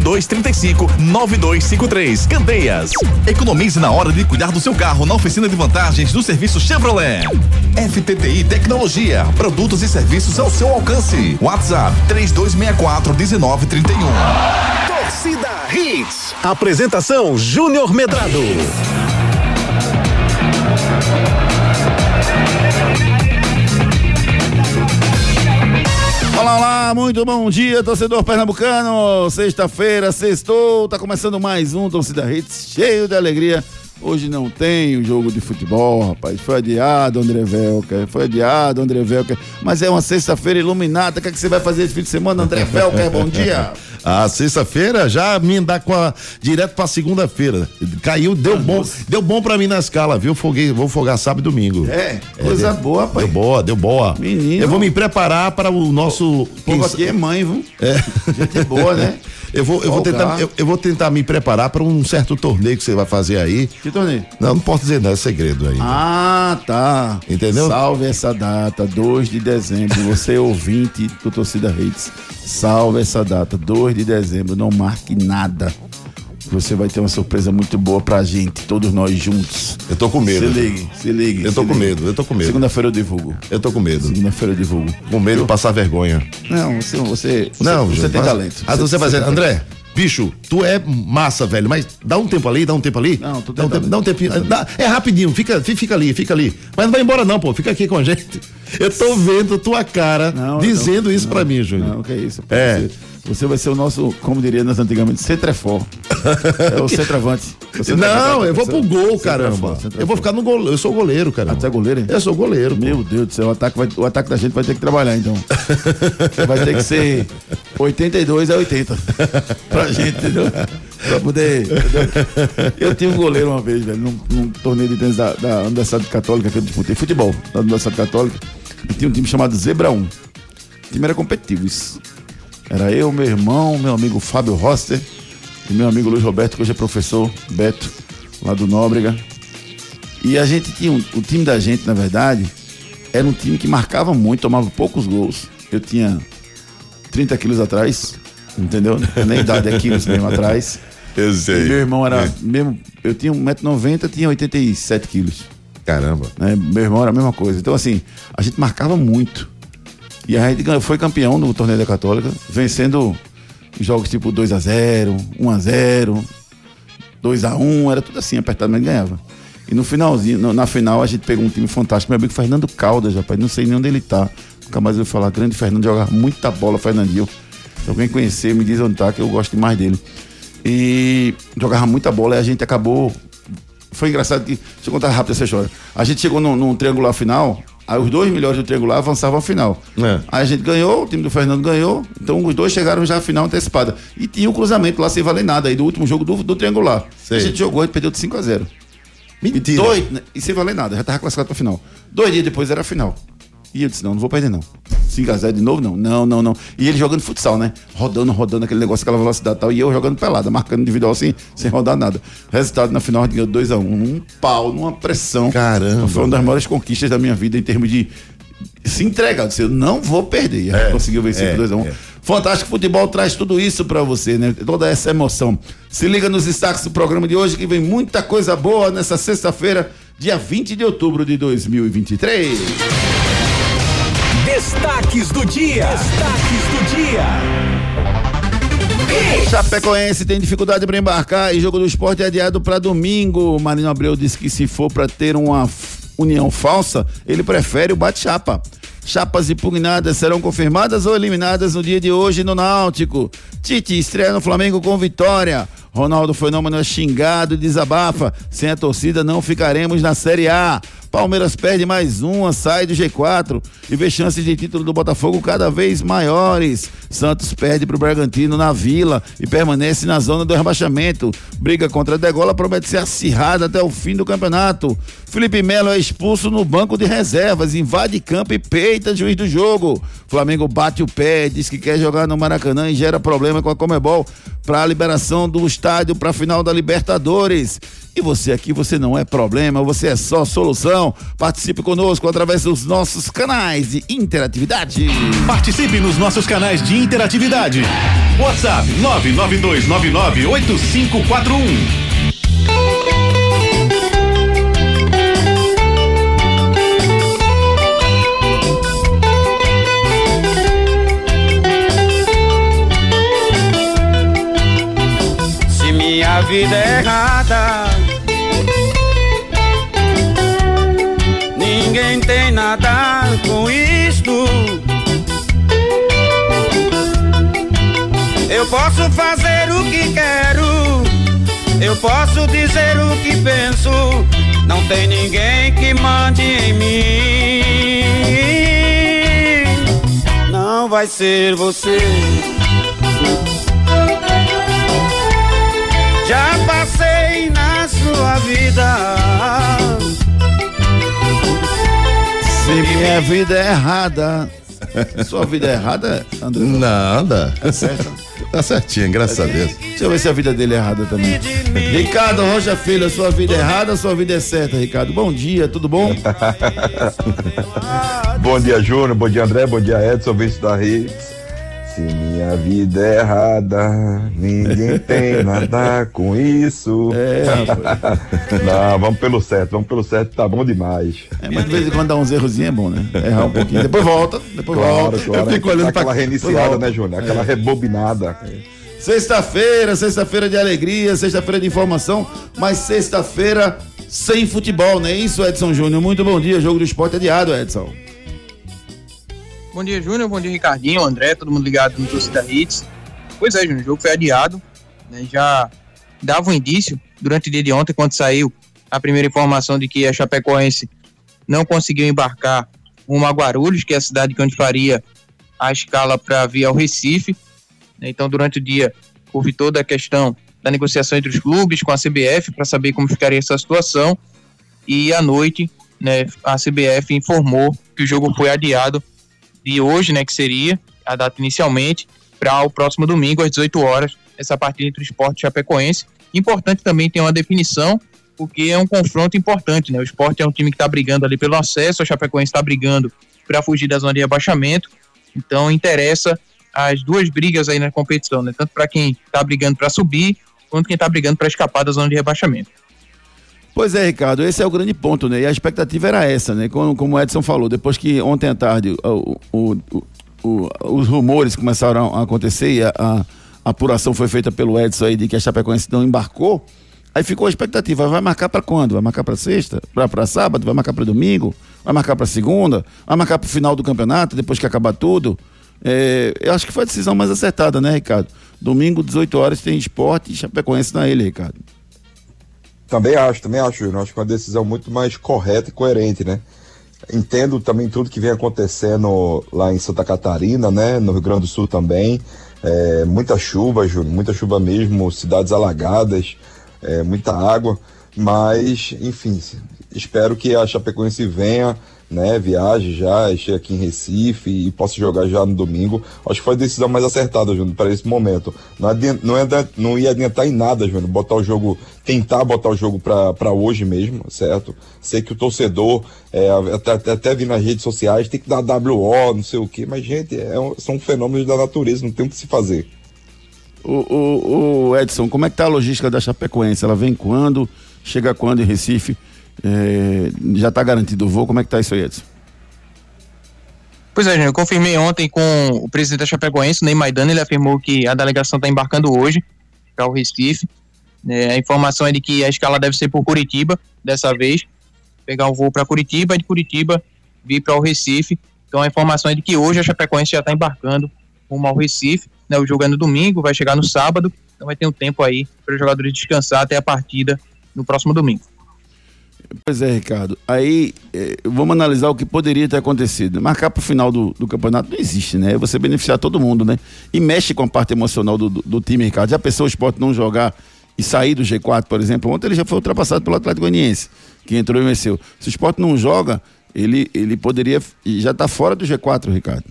98235 9253. Candeias. Economize na hora de cuidar do seu carro na oficina de vantagens do serviço Chevrolet. FTTI Tecnologia, produtos e serviços ao seu alcance. WhatsApp 3264 1931. Torcida Hits. Apresentação Júnior Medrado. Olá, olá, muito bom dia, torcedor pernambucano. Sexta-feira, sextou, tá começando mais um Torcida Hits, cheio de alegria. Hoje não tem o jogo de futebol, rapaz. Foi adiado, André Velker. Foi adiado, André Velker. Mas é uma sexta-feira iluminada. O que, é que você vai fazer esse fim de semana, André Velker? Bom dia. A sexta-feira já me dá com a, direto pra segunda-feira. Caiu, deu bom, deu bom pra mim na escala, viu? Foguei, vou folgar sábado e domingo. É, coisa deu, boa, pai. Deu boa, deu boa. Menino. Eu vou me preparar para o nosso. O povo aqui é mãe, viu? É. Gente boa, né? Eu vou, eu vou, tentar, eu, eu, vou tentar me preparar para um certo torneio que você vai fazer aí. Que torneio? Não, não posso dizer, não, é segredo aí. Ah, tá. Entendeu? Salve essa data, 2 de dezembro. Você é ouvinte do Torcida Redes. Salve essa data, 2 de dezembro. Não marque nada. Você vai ter uma surpresa muito boa pra gente, todos nós juntos. Eu tô com medo. Se ligue, se ligue. Eu tô com ligue. medo, eu tô com medo. Segunda-feira eu divulgo. Eu tô com medo. Segunda-feira eu divulgo. Com medo de passar vergonha. Não, você, você, Não, você, você tem mas- talento. Ah, você, vai você dizer, tem André, bicho, tu é massa, velho, mas dá um tempo ali, dá um tempo ali. Não, tô dá um tempo, dá um tempinho. dá- é rapidinho, fica, fi- fica ali, fica ali. Mas não vai embora não, pô, fica aqui com a gente. Eu tô vendo tua cara Não, dizendo não, isso pra mim, Júnior. Não, que isso. É. você vai ser o nosso, como diria nós antigamente, centrefor. É o centroavante. Centroavante. Não, eu vou pro gol, Centroavante, caramba. Eu vou ficar no gol. Eu sou goleiro, cara. Ah, tu é goleiro, hein? Eu sou goleiro. pô. Meu Deus do céu, o ataque, vai, o ataque da gente vai ter que trabalhar, então. vai ter que ser 82 a 80. Pra gente, entendeu? Pra poder. entendeu? Eu tive um goleiro uma vez, velho, num, num torneio de tênis da, da Universidade Católica que eu disputei. Futebol da Universidade Católica. E tinha um time chamado Zebra 1. O time era competitivo, isso. Era eu, meu irmão, meu amigo Fábio Roster e meu amigo Luiz Roberto, que hoje é professor, Beto, lá do Nóbrega. E a gente tinha, um- o time da gente, na verdade, era um time que marcava muito, tomava poucos gols. Eu tinha 30 quilos atrás, entendeu? Nem idade é quilos mesmo atrás. Eu E sei. meu irmão era É. mesmo, eu tinha 1,90m, tinha 87 quilos. Caramba. Né? Meu irmão era a mesma coisa. Então, assim, a gente marcava muito. E a gente foi campeão no torneio da Católica, vencendo jogos tipo 2x0, 1x0, 2x1, era tudo assim, apertado, mas ganhava. E no finalzinho, no- na final, a gente pegou um time fantástico. Meu amigo Fernando Caldas, rapaz, não sei nem onde ele tá. Nunca mais ouvi falar. Grande Fernando, jogava muita bola, Fernandinho. Se alguém conhecer, me diz onde tá, que eu gosto demais dele. E jogava muita bola e a gente acabou foi engraçado que. Deixa eu contar rápido essa história. A gente chegou num triangular final, aí os dois melhores do triangular avançavam à final. É. Aí a gente ganhou, o time do Fernando ganhou, então os dois chegaram já à final antecipada. E tinha o cruzamento lá sem valer nada, aí do último jogo do, do triangular. Sei. A gente jogou e perdeu de 5 a 0 Mentira. E, dois, né, e sem valer nada, já tava classificado pra final. Dois dias depois era a final. E eu disse, não, não vou perder não. 5x0 de novo, não. Não, não, não. E ele jogando futsal, né? Rodando, rodando aquele negócio, aquela velocidade e tal. E eu jogando pelada, marcando individual assim, sem rodar nada. Resultado na final, ganhou 2x1. Um pau, numa pressão. Caramba. Foi uma das maiores conquistas da minha vida em termos de se entregar. Eu disse, eu não vou perder. E gente conseguiu vencer é, por 2x1. é. Fantástico Futebol traz tudo isso pra você, né? Toda essa emoção. Se liga nos destaques do programa de hoje que vem muita coisa boa nessa sexta-feira, dia 20 de outubro de 2023. Destaques do dia. Destaques do dia. Chapecoense tem dificuldade para embarcar e jogo do esporte é adiado para domingo. Marino Abreu disse que se for para ter uma união falsa, ele prefere o bate-chapa. Chapas impugnadas serão confirmadas ou eliminadas no dia de hoje no Náutico. Tite estreia no Flamengo com vitória. Ronaldo Fenômeno é xingado e desabafa. Sem a torcida não ficaremos na Série A. Palmeiras perde mais uma, sai do G4 e vê chances de título do Botafogo cada vez maiores. Santos perde para o Bragantino na Vila e permanece na zona do rebaixamento. Briga contra a Degola promete ser acirrada até o fim do campeonato. Felipe Melo é expulso no banco de reservas, invade campo e peita juiz do jogo. Flamengo bate o pé, diz que quer jogar no Maracanã e gera problema com a Comebol para a liberação do estádio para a final da Libertadores. E você aqui, você não é problema, você é só solução. Participe conosco através dos nossos canais de interatividade. Participe nos nossos canais de interatividade. WhatsApp 992998541. Se minha vida é errada ninguém tem nada com isto. Eu posso fazer o que quero, eu posso dizer o que penso. Não tem ninguém que mande em mim. Não vai ser você. Já passei na sua vida se minha vida é errada. Sua vida é errada, André? Nada. É certo? Tá certinho, graças a Deus. Deixa eu ver se a vida dele é errada também. Ricardo Rocha Filho, sua vida é errada, sua vida é certa, Ricardo. Bom dia, tudo bom? bom dia, Júnior. Bom dia, André. Bom dia, Edson, vice da Hits. Se minha vida é errada, ninguém tem nada com isso. É, Não, vamos pelo certo, vamos pelo certo, tá bom demais. É, mas de vez em quando dá uns errozinhos é bom, né? Errar um pouquinho. Depois volta, depois claro, volta. Claro, Eu fico olhando aquela pra... reiniciada, né, Júnior? Aquela é. rebobinada. É. Sexta-feira, sexta-feira de alegria, sexta-feira de informação, mas sexta-feira sem futebol, não é isso, Edson Júnior? Muito bom dia, jogo do esporte adiado, Edson. Bom dia, Júnior. Bom dia, Ricardinho, André, todo mundo ligado no Torcida Hits. Pois é, Júnior, o jogo foi adiado. Né, já dava um indício durante o dia de ontem, quando saiu a primeira informação de que a Chapecoense não conseguiu embarcar rumo a Guarulhos, que é a cidade onde faria a escala para vir ao Recife. Né, então, durante o dia, houve toda a questão da negociação entre os clubes com a CBF para saber como ficaria essa situação. E à noite, né, a CBF informou que o jogo foi adiado de hoje, né, que seria a data inicialmente, para o próximo domingo, às 18 horas, essa partida entre o esporte e Chapecoense. Importante também ter uma definição, porque é um confronto importante, né? O esporte é um time que está brigando ali pelo acesso, a Chapecoense está brigando para fugir da zona de abaixamento. Então interessa as duas brigas aí na competição, né? Tanto para quem está brigando para subir, quanto quem está brigando para escapar da zona de rebaixamento. Pois é, Ricardo, esse é o grande ponto, né? E a expectativa era essa, né? Como, como o Edson falou, depois que ontem à tarde o, o, o, os rumores começaram a acontecer e a, a, apuração foi feita pelo Edson aí de que a Chapecoense não embarcou, aí ficou a expectativa, vai marcar para quando? Vai marcar para sexta? Para sábado? Vai marcar para domingo? Vai marcar para segunda? Vai marcar para o final do campeonato, depois que acabar tudo? É, eu acho que foi a decisão mais acertada, né, Ricardo? Domingo, 18 horas, tem esporte e Chapecoense na ilha, Ricardo. Também acho, também acho, Acho que é uma decisão muito mais correta e coerente, né? Entendo também tudo que vem acontecendo lá em Santa Catarina, né? No Rio Grande do Sul também. É, muita chuva, Júnior, muita chuva mesmo, cidades alagadas, é, muita água. Mas, enfim, espero que a Chapecoense venha né, viaje já, chegue aqui em Recife e possa jogar já no domingo. Acho que foi a decisão mais acertada, Júnior, para esse momento. Não, adianta, não, ia, não ia adiantar em nada, Júnior, botar o jogo, tentar botar o jogo para hoje mesmo, certo? Sei que o torcedor, é, até, até, até nas redes sociais, tem que dar WO, não sei o quê, mas, gente, é, são fenômenos da natureza, não tem o que se fazer. O, o, o Edson, como é que tá a logística da Chapecoense? Ela vem quando? Chega quando em Recife? É, já está garantido o voo? Como é que está isso aí, Edson? Pois é, eu confirmei ontem com o presidente da Chapecoense, Ney Maidana, ele afirmou que a delegação está embarcando hoje para o Recife. É, a informação é de que a escala deve ser por Curitiba, dessa vez, pegar um voo para Curitiba e de Curitiba vir para o Recife. Então a informação é de que hoje a Chapecoense já está embarcando rumo ao Recife. Né, o jogo é no domingo, vai chegar no sábado, então vai ter um tempo aí para os jogadores descansar até a partida no próximo domingo. Pois é, Ricardo. Aí eh, vamos analisar o que poderia ter acontecido. Marcar para o final do, do, campeonato não existe, né? É você beneficiar todo mundo, né? E mexe com a parte emocional do, do, do time, Ricardo. Já pensou o esporte não jogar e sair do G4, por exemplo? Ontem ele já foi ultrapassado pelo Atlético Goianiense, que entrou e venceu. Se o esporte não joga, ele, ele poderia. Já está fora do G4, Ricardo.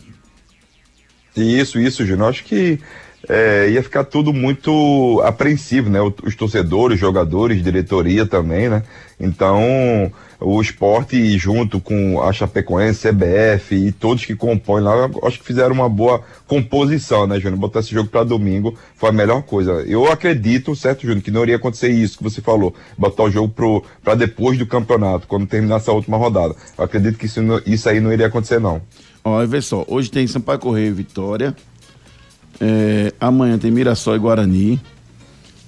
Isso, isso, Júnior. Acho que é, ia ficar tudo muito apreensivo, né? Os torcedores, jogadores, diretoria também, né? Então, o esporte junto com a Chapecoense, CBF e todos que compõem lá, acho que fizeram uma boa composição, né, Júnior? Botar esse jogo para domingo foi a melhor coisa. Eu acredito, certo, Júnior, que não iria acontecer isso que você falou, botar o jogo para depois do campeonato, quando terminasse a última rodada. Eu acredito que isso, isso aí não iria acontecer, não. Olha, vê só, hoje tem Sampaio Correia e Vitória, é, amanhã tem Mirassol e Guarani.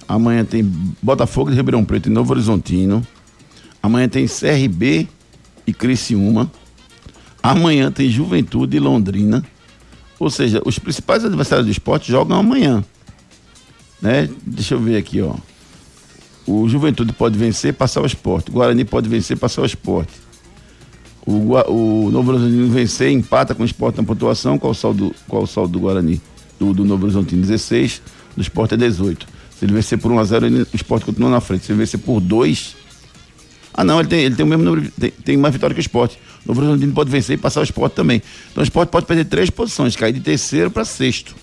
Amanhã tem Botafogo de Ribeirão Preto e Novo Horizontino. Amanhã tem CRB e Criciúma. Amanhã tem Juventude e Londrina. Ou seja, os principais adversários do esporte jogam amanhã. Né? Deixa eu ver aqui, ó. O Juventude pode vencer, passar o esporte. O Guarani pode vencer, passar o esporte. O, o Novo Horizontino vencer, empata com o esporte na pontuação. Qual o saldo, qual o saldo do Guarani? Do, do Novo Horizontino 16, do Sport é 18. Se ele vencer por 1x0, o Sport continua na frente. Se ele vencer por 2. Ah, não, ele tem, ele tem o mesmo número, tem, tem mais vitória que o Sport. O Novo Horizontino pode vencer e passar o Sport também. Então o Sport pode perder três posições, cair de terceiro para sexto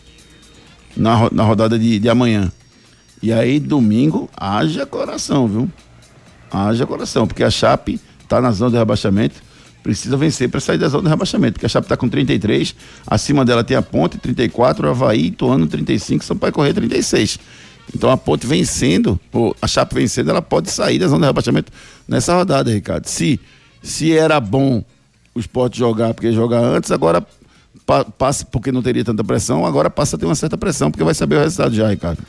na, na rodada de, de amanhã. E aí, domingo, haja coração, viu? Haja coração, porque a Chape está na zona de rebaixamento precisa vencer para sair da zona de rebaixamento, porque a Chape está com 33, acima dela tem a Ponte 34, o Havaí, Ituano 35, São Paulo Correia 36. Então a Ponte vencendo, a Chape vencendo, ela pode sair da zona de rebaixamento nessa rodada, Ricardo. Se, se era bom o esporte jogar, porque jogar antes, agora pa, passa porque não teria tanta pressão, agora passa a ter uma certa pressão, porque vai saber o resultado já, Ricardo.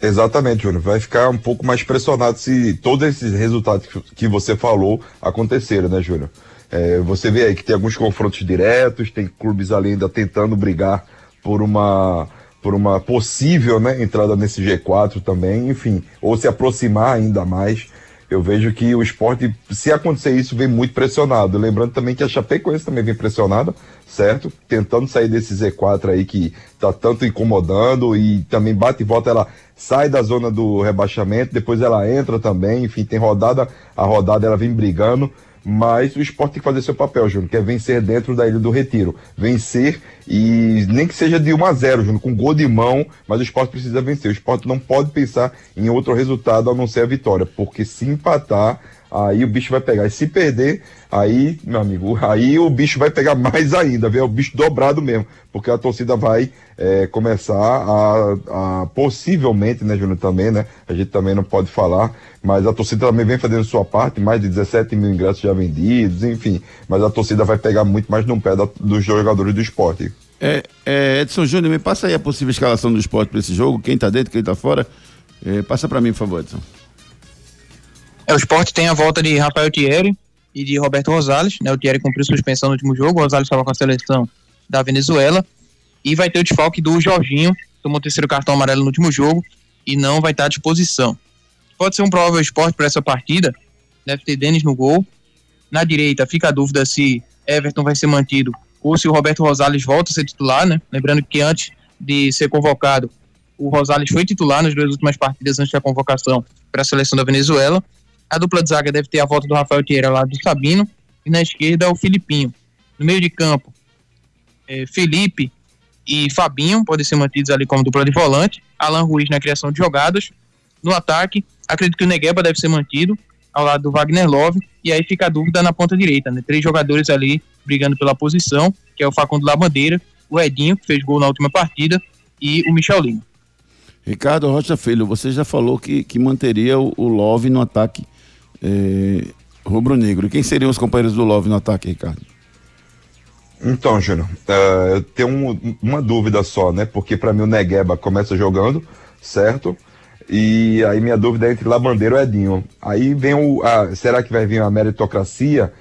Exatamente, Júnior. Vai ficar um pouco mais pressionado se todos esses resultados que você falou acontecerem, né, Júnior? É, você vê aí que tem alguns confrontos diretos, tem clubes ali ainda tentando brigar por uma por uma possível né, entrada nesse G4 também, enfim, ou se aproximar ainda mais. Eu vejo que o esporte, se acontecer isso, vem muito pressionado. Lembrando também que a Chapecoense também vem pressionada, certo? Tentando sair desse Z4 aí que tá tanto incomodando e também bate e volta, ela sai da zona do rebaixamento, depois ela entra também, enfim, tem rodada, a rodada ela vem brigando, mas o esporte tem que fazer seu papel, Júnior, que é vencer dentro da Ilha do Retiro. Vencer e nem que seja de 1 a 0 Júnior, com gol de mão, mas o esporte precisa vencer. O esporte não pode pensar em outro resultado a não ser a vitória, porque se empatar, aí o bicho vai pegar. E se perder, aí, meu amigo, aí o bicho vai pegar mais ainda, viu? É o bicho dobrado mesmo, porque a torcida vai é, começar a, a, possivelmente, né, Júnior, também, né? A gente também não pode falar, mas a torcida também vem fazendo sua parte, mais de 17 mil ingressos já vendidos, enfim, mas a torcida vai pegar muito mais no pé da, dos jogadores do esporte. É, é, Edson Júnior, me passa aí a possível escalação do esporte para esse jogo, quem tá dentro, quem tá fora. É, passa para mim, por favor, Edson. É, o esporte tem a volta de Rafael Thierry e de Roberto Rosales, né? O Thierry cumpriu suspensão no último jogo, o Rosales estava com a seleção da Venezuela. E vai ter o desfalque do Jorginho, tomou o terceiro cartão amarelo no último jogo e não vai estar à disposição. Pode ser um provável esporte para essa partida, deve ter Denis no gol. Na direita fica a dúvida se Everton vai ser mantido ou se o Roberto Rosales volta a ser titular, né? Lembrando que antes de ser convocado, o Rosales foi titular nas duas últimas partidas antes da convocação para a seleção da Venezuela. A dupla de zaga deve ter a volta do Rafael Tieira lá do Sabino. E na esquerda o Filipinho. No meio de campo, é, Felipe e Fabinho podem ser mantidos ali como dupla de volante. Alan Ruiz na criação de jogadas. No ataque, acredito que o Negueba deve ser mantido ao lado do Wagner Love. E aí fica a dúvida na ponta direita, né? Três jogadores ali brigando pela posição, que é o Facundo Labandeira, o Edinho, que fez gol na última partida, e o Michel Lima. Ricardo Rocha Filho, você já falou que, que manteria o, o Love no ataque é, rubro-negro. Quem seriam os companheiros do Love no ataque, Ricardo? Então, Júnior, uh, eu tenho um, uma dúvida só, né? Porque para mim o Negueba começa jogando, certo? E aí minha dúvida é entre Labandeiro e Edinho. Aí vem o. Será que vai vir a meritocracia?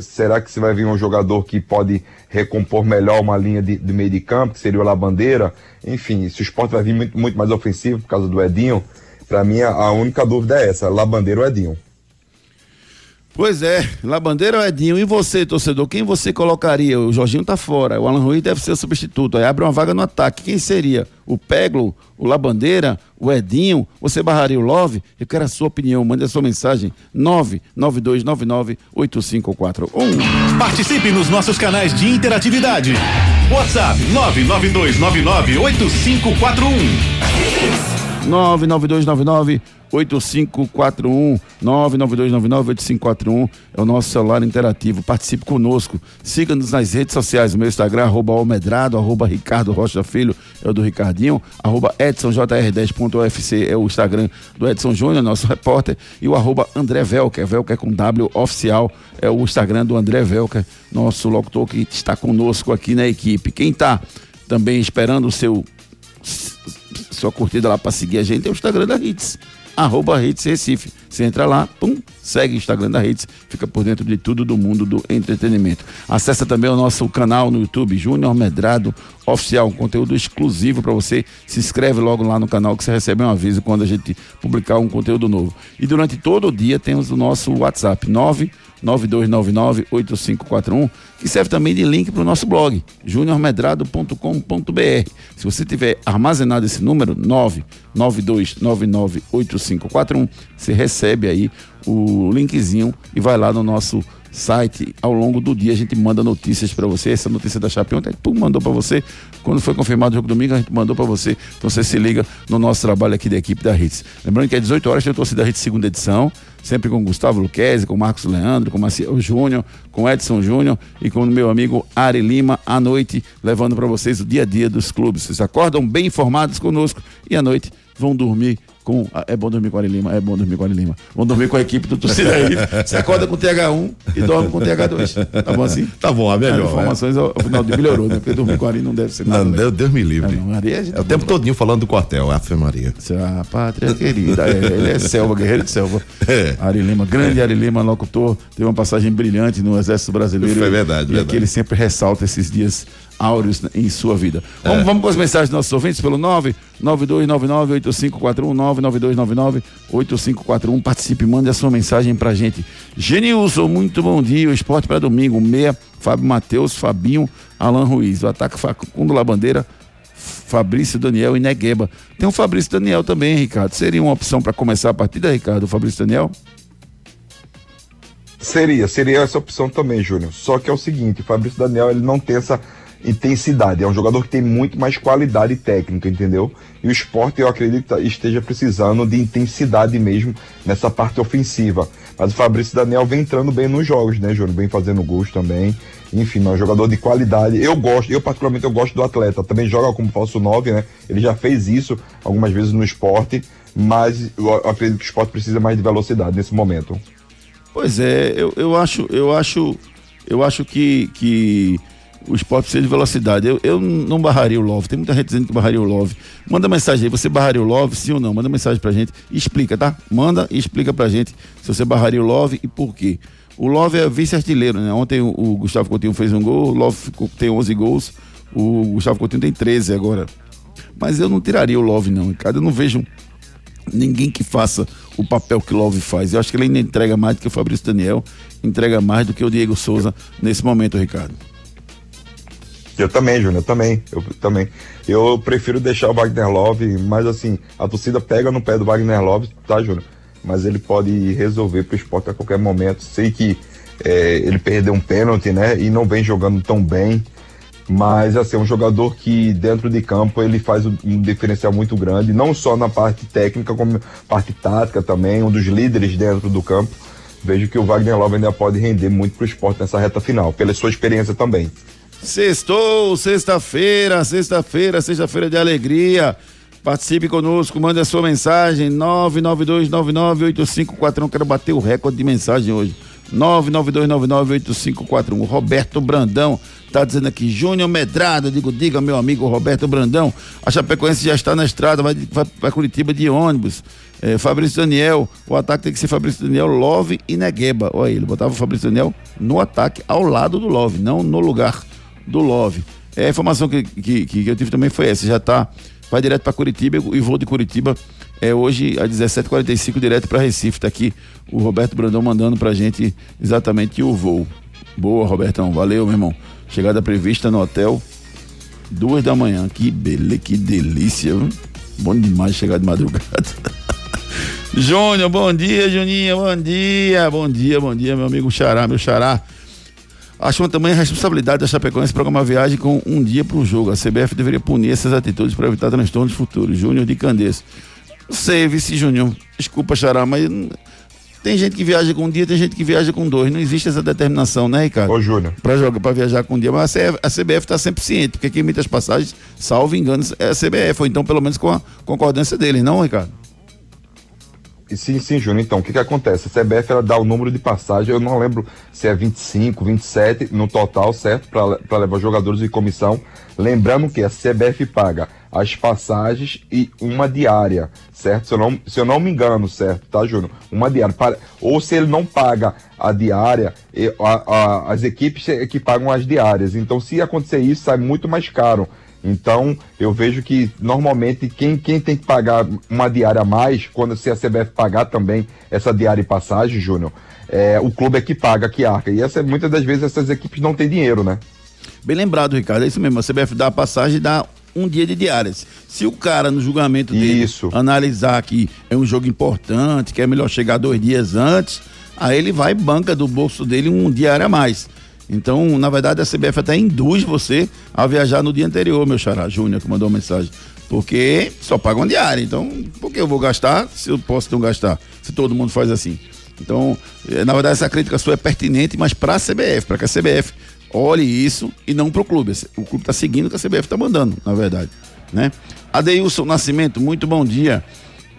Será que se vai vir um jogador que pode recompor melhor uma linha de, de meio de campo, que seria o Labandeira? Enfim, se o esporte vai vir muito, muito mais ofensivo por causa do Edinho, para mim a, a única dúvida é essa: Labandeiro ou Edinho. Pois é, Labandeira ou Edinho? E você, torcedor? Quem você colocaria? O Jorginho tá fora, o Alan Ruiz deve ser o substituto. Aí abre uma vaga no ataque. Quem seria? O Peglo, o Labandeira, o Edinho? Você barraria o Love? Eu quero a sua opinião. Mande a sua mensagem. 992998541. Participe nos nossos canais de interatividade. WhatsApp 992998541. 99299 8541 992998541 é o nosso celular interativo. Participe conosco. Siga-nos nas redes sociais. O meu Instagram, arroba Almedrado, arroba Ricardo Rocha Filho, é o do Ricardinho, arroba EdsonJR10.UFC é o Instagram do Edson Júnior, nosso repórter, e o arroba André Velker, Velker com W oficial, é o Instagram do André Velker, nosso locutor que está conosco aqui na equipe. Quem está também esperando o seu sua curtida lá para seguir a gente é o Instagram da Hits arroba Hits Recife. Você entra lá, pum, segue o Instagram da Hits, fica por dentro de tudo do mundo do entretenimento. Acesse também o nosso canal no YouTube, Júnior Medrado Oficial, um conteúdo exclusivo para você. Se inscreve logo lá no canal que você recebe um aviso quando a gente publicar um conteúdo novo. E durante todo o dia temos o nosso WhatsApp, 9 9299-8541, que serve também de link para o nosso blog, juniormedrado.com.br. Se você tiver armazenado esse número, 99299-8541, você recebe aí o linkzinho e vai lá no nosso site. Ao longo do dia a gente manda notícias para você. Essa notícia da Chape ontem, pum, mandou para você. Quando foi confirmado o jogo domingo, a gente mandou para você. Então você se liga no nosso trabalho aqui da equipe da Hits. Lembrando que às 18 horas tem o Torcida Hits segunda edição, sempre com Gustavo Luquezzi, com Marcos Leandro, com Maciel Júnior, com Edson Júnior e com o meu amigo Ari Lima à noite, levando para vocês o dia a dia dos clubes. Vocês acordam bem informados conosco e à noite vão dormir com. É bom dormir com Ari Lima, é bom dormir com Ari Lima. Vão dormir com a equipe do torcida aí. Você acorda com TH1 e dorme com TH2. Tá bom assim? Tá bom, a melhor. As informações ao final de melhorou, né? Porque dormir com Ari não deve ser nada. Não, né? Deus, Deus me livre. É, não, Ari é, É o tempo todinho falando do quartel, Ave Maria. A pátria querida. É, ele é selva, guerreiro de selva. É. Ari Lima, grande Ari Lima, locutor, teve uma passagem brilhante no Exército Brasileiro. Foi verdade, E verdade. aqui ele sempre ressalta esses dias áureos em sua vida. Vamos, É. vamos com as mensagens dos nossos ouvintes pelo 99299-8541, 99299-8541. Participe, mande a sua mensagem pra gente. Genilson, muito bom dia. O esporte para domingo. Meia, Fábio Matheus, Fabinho, Alan Ruiz. O ataque Facundo Labandeira, Fabrício Daniel e Negueba. Tem o Fabrício Daniel também, Ricardo. Seria uma opção para começar a partida, Ricardo? O Fabrício Daniel? Seria, seria essa opção também, Júnior. Só que é o seguinte, o Fabrício Daniel ele não tem essa intensidade. É um jogador que tem muito mais qualidade técnica, entendeu? E o esporte, eu acredito esteja precisando de intensidade mesmo nessa parte ofensiva. Mas o Fabrício Daniel vem entrando bem nos jogos, né, Júnior? Vem fazendo gols também. Enfim, é um jogador de qualidade. Eu gosto, eu particularmente eu gosto do atleta. Também joga como falso 9, né? Ele já fez isso algumas vezes no esporte, mas eu acredito que o esporte precisa mais de velocidade nesse momento. Pois é, eu, eu acho, eu acho, eu acho que, que o esporte precisa de velocidade. Eu, eu não barraria o Love. Tem muita gente dizendo que barraria o Love. Manda mensagem aí, você barraria o Love, sim ou não? Manda mensagem pra gente explica, tá? Manda e explica pra gente se você barraria o Love e por quê. O Love é vice-artilheiro, né? Ontem o, o Gustavo Coutinho fez um gol, o Love ficou- tem 11 gols, o Gustavo Coutinho tem 13 agora. Mas eu não tiraria o Love, não, Ricardo. Eu não vejo ninguém que faça o papel que o Love faz. Eu acho que ele ainda entrega mais do que o Fabrício Daniel, entrega mais do que o Diego Souza nesse momento, Ricardo. Eu também, Júnior, eu também. Eu também. Eu prefiro deixar o Wagner Love, mas assim, a torcida pega no pé do Wagner Love, tá, Júnior? Mas ele pode resolver pro esporte a qualquer momento. Sei que é, ele perdeu um pênalti, né? E não vem jogando tão bem. Mas assim, é um jogador que dentro de campo ele faz um diferencial muito grande, não só na parte técnica, como parte tática também, um dos líderes dentro do campo. Vejo que o Wagner Love ainda pode render muito pro esporte nessa reta final, pela sua experiência também. Sextou, sexta-feira, sexta-feira, sexta-feira de alegria. Participe conosco, mande a sua mensagem, 992998541. Quero bater o recorde de mensagem hoje. 992998541. O Roberto Brandão tá dizendo aqui, Júnior Medrado, digo, diga meu amigo Roberto Brandão, a Chapecoense já está na estrada, vai, vai para Curitiba de ônibus. É, Fabrício Daniel, o ataque tem que ser Fabrício Daniel, Love e Negueba. Olha, ele botava o Fabrício Daniel no ataque, ao lado do Love, não no lugar do Love. É, a informação que, que, que eu tive também foi essa, já tá, vai direto para Curitiba e voo de Curitiba é hoje às 17h45 direto para Recife. Tá aqui o Roberto Brandão mandando pra gente exatamente o voo. Boa, Robertão. Valeu, meu irmão. Chegada prevista no hotel, duas da manhã. Que beleza, que delícia. Bom demais chegar de madrugada. Júnior, bom dia, Juninho, bom dia, bom dia, bom dia, meu amigo Xará, meu Xará. Acho também a responsabilidade da Chapecoense programar viagem com um dia para o jogo. A CBF deveria punir essas atitudes para evitar transtornos futuros. Júnior de Candês. Não sei, Vice Júnior. Desculpa, Xará, mas tem gente que viaja com um dia, tem gente que viaja com dois. Não existe essa determinação, né, Ricardo? Ô, Júnior. Para jogar, para viajar com um dia. Mas a CBF está sempre ciente, porque quem emite as passagens, salvo engano, é a CBF, ou então pelo menos com a concordância deles, não, Ricardo? Sim, sim, Júnior. Então, o que que acontece? A CBF ela dá o número de passagem, eu não lembro se é 25, 27 no total, certo? Para levar jogadores de comissão. Lembrando que a CBF paga as passagens e uma diária, certo? Se eu não, se eu não me engano, certo, tá, Júnior? Uma diária. Para, ou se ele não paga a diária, a, a, as equipes é que pagam as diárias. Então, se acontecer isso, sai muito mais caro. Então, eu vejo que normalmente quem, quem tem que pagar uma diária a mais, quando se a CBF pagar também essa diária e passagem, Júnior, é, o clube é que paga, que arca. E essa, muitas das vezes essas equipes não têm dinheiro, né? Bem lembrado, Ricardo, é isso mesmo. A CBF dá a passagem e dá um dia de diárias. Se o cara, no julgamento dele, Isso. analisar que é um jogo importante, que é melhor chegar dois dias antes, aí ele vai banca do bolso dele um diário a mais. Então, na verdade, a CBF até induz você a viajar no dia anterior, meu xará Júnior, que mandou uma mensagem. Porque só paga uma diária. Então, por que eu vou gastar se eu posso não gastar? Se todo mundo faz assim. Então, eh, na verdade, essa crítica sua é pertinente, mas para a CBF, para que a CBF olhe isso e não para o clube. O clube está seguindo o que a CBF está mandando, na verdade. Né? Adeilson Nascimento, muito bom dia.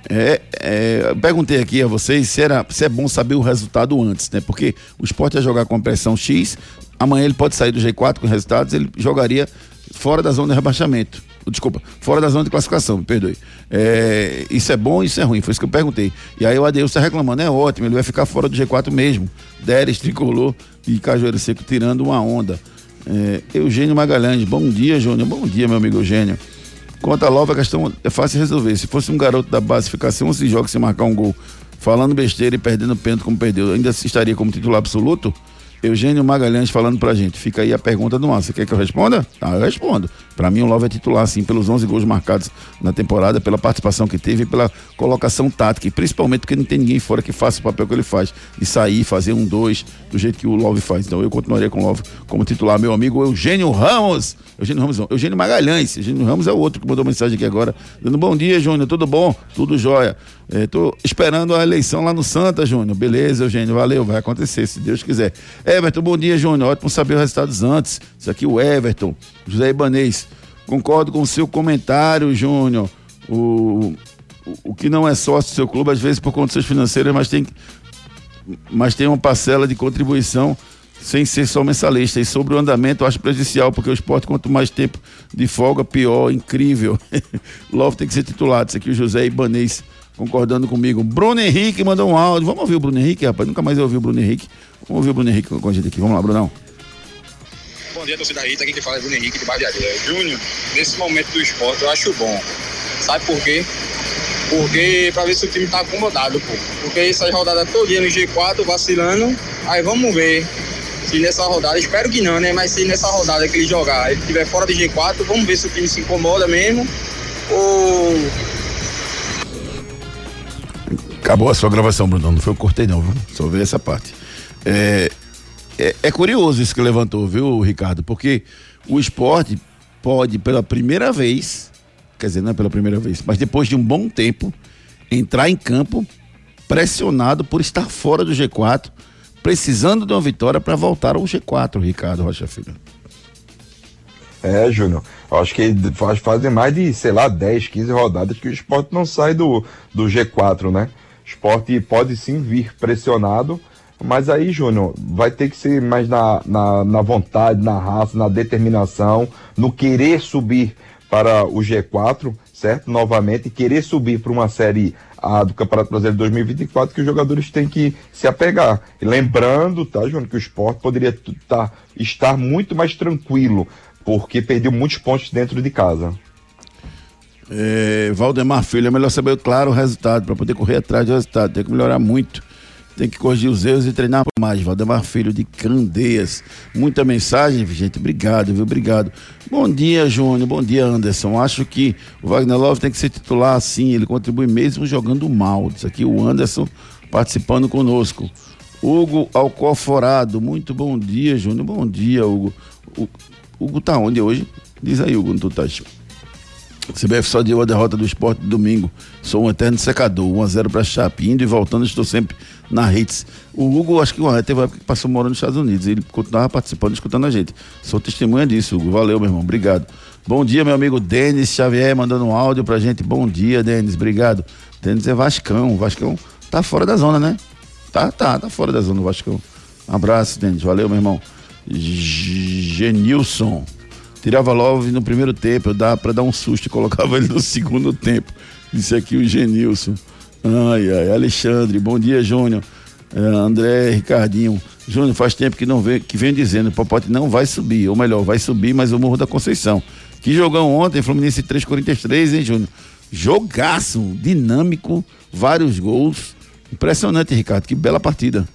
É, é, perguntei aqui a vocês se, era, se é bom saber o resultado antes, né? Porque o esporte ia jogar com pressão X, amanhã ele pode sair do G4 com resultados, ele jogaria fora da zona de rebaixamento. Desculpa, fora da zona de classificação, me perdoe. É, isso é bom, isso é ruim, foi isso que eu perguntei. E aí o Adeus está reclamando, é ótimo, ele vai ficar fora do G4 mesmo. Deres, Tricolor e Cajueiro Seco tirando uma onda. É, Eugênio Magalhães, bom dia, Júnior. Bom dia, meu amigo Eugênio. Quanto a Lova, a questão é fácil de resolver. Se fosse um garoto da base ficasse 11 jogos sem marcar um gol, falando besteira e perdendo pênalti como perdeu, ainda estaria como titular absoluto? Eugênio Magalhães falando pra gente. Fica aí a pergunta do. Você quer que eu responda? Tá, eu respondo. Para mim, o Love é titular, sim, pelos 11 gols marcados na temporada, pela participação que teve e pela colocação tática. E principalmente porque não tem ninguém fora que faça o papel que ele faz, de sair, fazer um dois, do jeito que o Love faz. Então eu continuaria com o Love como titular. Meu amigo Eugênio Ramos. Eugênio Ramos não. Eugênio Magalhães. Eugênio Ramos é o outro que mandou mensagem aqui agora. Dando bom dia, Júnior. Tudo bom? Tudo jóia. É, tô esperando a eleição lá no Santa, Júnior. Beleza, Eugênio. Valeu. Vai acontecer, se Deus quiser. Everton, bom dia, Júnior. Ótimo saber os resultados antes. Isso aqui, o Everton. José Ibanês. Concordo com o seu comentário, Júnior. O, o, o, que não é sócio do seu clube, às vezes por condições financeiras, mas tem, mas tem uma parcela de contribuição sem ser só mensalista. E sobre o andamento, eu acho prejudicial, porque o esporte, quanto mais tempo de folga, pior, incrível. Love tem que ser titulado. Isso aqui, o José Ibanês concordando comigo. Bruno Henrique mandou um áudio. Vamos ouvir o Bruno Henrique, rapaz? Nunca mais eu ouvi o Bruno Henrique. Vamos ouvir o Bruno Henrique com a gente aqui. Vamos lá, Brunão. Bom dia, torcida Rita. Aqui que fala é Bruno Henrique de Barbearia. Júnior, nesse momento do esporte eu acho bom. Sabe por quê? Porque pra ver se o time tá acomodado, pô. Porque essa rodada todinha no G4 vacilando. Aí vamos ver se nessa rodada, espero que não, né? Mas se nessa rodada que ele jogar, ele estiver fora do G4, vamos ver se o time se incomoda mesmo. Ou. Acabou a sua gravação, Bruno. Não foi eu cortei, não, viu? Só ver essa parte. É, é, é, curioso isso que levantou, viu, Ricardo? Porque o esporte pode, pela primeira vez, quer dizer, não é pela primeira vez, mas depois de um bom tempo, entrar em campo pressionado por estar fora do G4, precisando de uma vitória para voltar ao G4, Ricardo Rocha Filho. É, Júnior. Acho que faz, fazem mais de, sei lá, 10, 15 rodadas que o esporte não sai do, do G4, né? O esporte pode sim vir pressionado, mas aí, Júnior, vai ter que ser mais na, na, na, vontade, na raça, na determinação, no querer subir para o G4, certo? Novamente, querer subir para uma série A do Campeonato Brasileiro 2024 que os jogadores têm que se apegar. E lembrando, tá, Júnior, que o esporte poderia tá, estar muito mais tranquilo, porque perdeu muitos pontos dentro de casa. É, Valdemar Filho, é melhor saber, claro, o resultado, para poder correr atrás do resultado. Tem que melhorar muito. Tem que corrigir os erros e treinar mais. Valdemar Filho de Candeias. Muita mensagem, gente. Obrigado, viu? Obrigado. Bom dia, Júnior. Bom dia, Anderson. Acho que o Wagner Love tem que ser titular assim. Ele contribui mesmo jogando mal. Isso aqui o Anderson participando conosco. Hugo Alcoforado. Muito bom dia, Júnior. Bom dia, Hugo. O, Hugo tá onde hoje? Diz aí, Hugo, onde tu tá? CBF só deu a derrota do esporte domingo. Sou um eterno secador. 1x0 para Chape. Indo e voltando, estou sempre na Hits. O Hugo, acho que teve uma época que passou morando nos Estados Unidos. Ele continuava participando, escutando a gente. Sou testemunha disso, Hugo. Valeu, meu irmão. Obrigado. Bom dia, meu amigo Denis Xavier, mandando um áudio pra gente. Bom dia, Denis. Obrigado. Denis é Vascão. Vascão tá fora da zona, né? Tá, tá, tá fora da zona o Vascão. Um abraço, Denis. Valeu, meu irmão. Genilson. Tirava Love no primeiro tempo, para dar um susto e colocava ele no segundo tempo. Disse aqui o Genilson. Ai, ai, Alexandre, bom dia, Júnior. É, André, Ricardinho. Júnior, faz tempo que não vem, que vem dizendo, o Popote não vai subir, ou melhor, vai subir, mas o Morro da Conceição. Que jogão ontem, Fluminense 3 Corinthians 3, hein, Júnior? Jogaço, dinâmico, vários gols. Impressionante, Ricardo, que bela partida.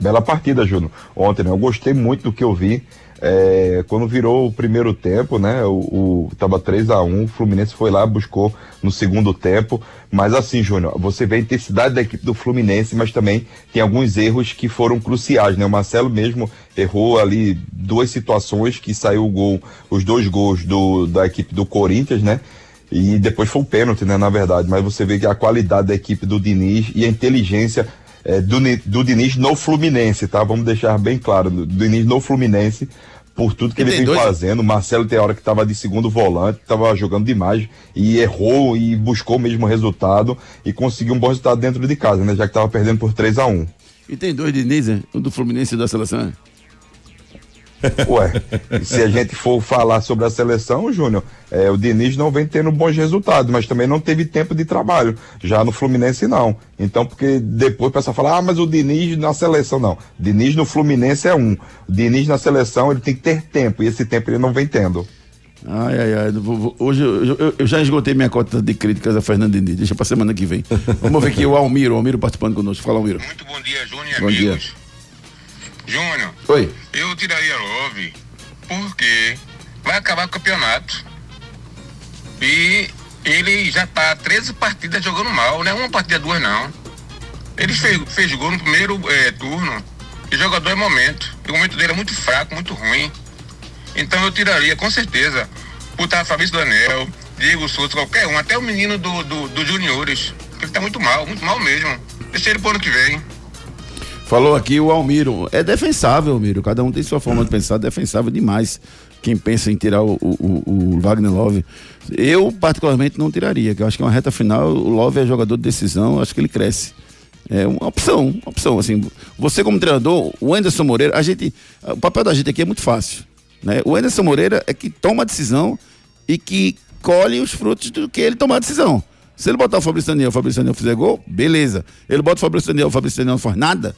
Bela partida, Júnior. Ontem, né? Eu gostei muito do que eu vi. É, quando virou o primeiro tempo, né? O, o tava 3 a 1 o Fluminense foi lá, buscou no segundo tempo. Mas assim, Júnior, você vê a intensidade da equipe do Fluminense, mas também tem alguns erros que foram cruciais, né? O Marcelo mesmo errou ali duas situações que saiu o gol, os dois gols do, da equipe do Corinthians, né? E depois foi um pênalti, né? Na verdade, mas você vê que a qualidade da equipe do Diniz e a inteligência é, do, do Diniz no Fluminense, tá? Vamos deixar bem claro, do Diniz no Fluminense, por tudo que ele, ele vem dois... fazendo. O Marcelo tem hora que estava de segundo volante, estava jogando demais e errou e buscou o mesmo resultado e conseguiu um bom resultado dentro de casa, né? Já que estava perdendo por 3 a 1 E tem dois Diniz? Um do Fluminense e da seleção. Ué, se a gente for falar sobre a seleção, Júnior, é, o Diniz não vem tendo bons resultados, mas também não teve tempo de trabalho. Já no Fluminense, não. Então, porque depois o pessoal fala, ah, mas o Diniz na seleção, não. Diniz no Fluminense é um. O Diniz na seleção, ele tem que ter tempo, e esse tempo ele não vem tendo. Ai, ai, ai. Hoje eu, eu, eu, já esgotei minha cota de críticas a Fernando Diniz. Deixa pra semana que vem. Vamos ver aqui o Almiro, o Almiro participando conosco. Fala, Almiro. Muito bom dia, Júnior bom amigos. Dia. Júnior. Oi. Eu tiraria Love porque vai acabar o campeonato. E ele já tá 13 partidas jogando mal, não é uma partida, duas não. Ele fez, fez gol no primeiro é, turno. E jogador é momento. E o momento dele é muito fraco, muito ruim. Então eu tiraria, com certeza, botar Fabrício Daniel, Diego Souza, qualquer um, até o menino do, do, do Juniores. Ele tá muito mal, muito mal mesmo. Deixa ele pro ano que vem. Falou aqui o Almiro. É defensável, Almiro. Cada um tem sua forma de pensar, defensável demais. Quem pensa em tirar o, o, o, Wagner Love. Eu, particularmente, não tiraria, que eu acho que é uma reta final. O Love é jogador de decisão, acho que ele cresce. É uma opção, uma opção. Assim, você, como treinador, o Anderson Moreira, a gente. O papel da gente aqui é muito fácil. Né? O Anderson Moreira é que toma a decisão e que colhe os frutos do que ele tomar a decisão. Se ele botar o Fabrício Daniel, o Fabrício Daniel fizer gol, beleza. Ele bota o Fabrício Daniel, o Fabrício Daniel não faz nada,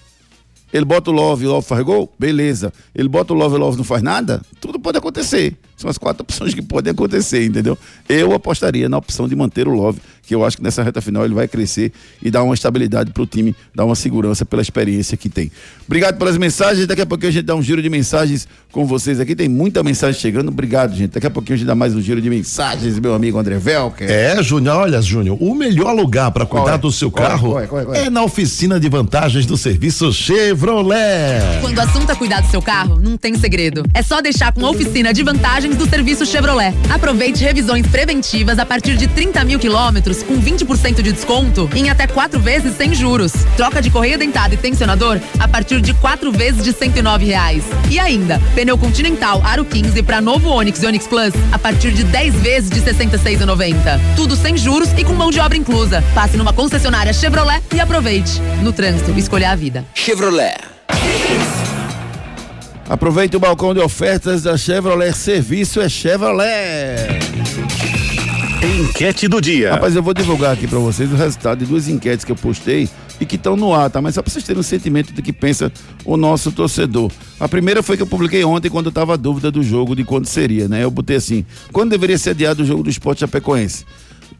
ele bota o Love e o Love faz gol? Beleza. Ele bota o Love e o Love não faz nada? Tudo pode acontecer. São as quatro opções que podem acontecer, entendeu? Eu apostaria na opção de manter o Love, que eu acho que nessa reta final ele vai crescer e dar uma estabilidade para o time, dar uma segurança pela experiência que tem. Obrigado pelas mensagens. Daqui a pouquinho a gente dá um giro de mensagens com vocês aqui. Tem muita mensagem chegando. Obrigado, gente. Daqui a pouquinho a gente dá mais um giro de mensagens, meu amigo André Velker. É, Júnior, olha, Júnior, o melhor lugar para cuidar é? do seu qual é? carro é? Qual é? é na oficina de vantagens do serviço Chevrolet. Quando o assunto é cuidar do seu carro, não tem segredo. É só deixar com a oficina de vantagens do serviço Chevrolet. Aproveite revisões preventivas a partir de 30 mil quilômetros com 20% de desconto em até quatro vezes sem juros. Troca de correia dentada e tensionador a partir de quatro vezes de 109 reais. E ainda, pneu Continental Aro 15 para novo Onix e Onix Plus a partir de 10 vezes de 66,90. Tudo sem juros e com mão de obra inclusa. Passe numa concessionária Chevrolet e aproveite. No trânsito, escolha a vida. Chevrolet. Aproveite o balcão de ofertas da Chevrolet. Serviço é Chevrolet. Enquete do dia. Rapaz, eu vou divulgar aqui pra vocês o resultado de duas enquetes que eu postei e que estão no ar, tá? Mas só pra vocês terem um sentimento do que pensa o nosso torcedor. A primeira foi que eu publiquei ontem quando eu tava a dúvida do jogo, de quando seria, né? Eu botei assim, quando deveria ser adiado o jogo do esporte chapecoense?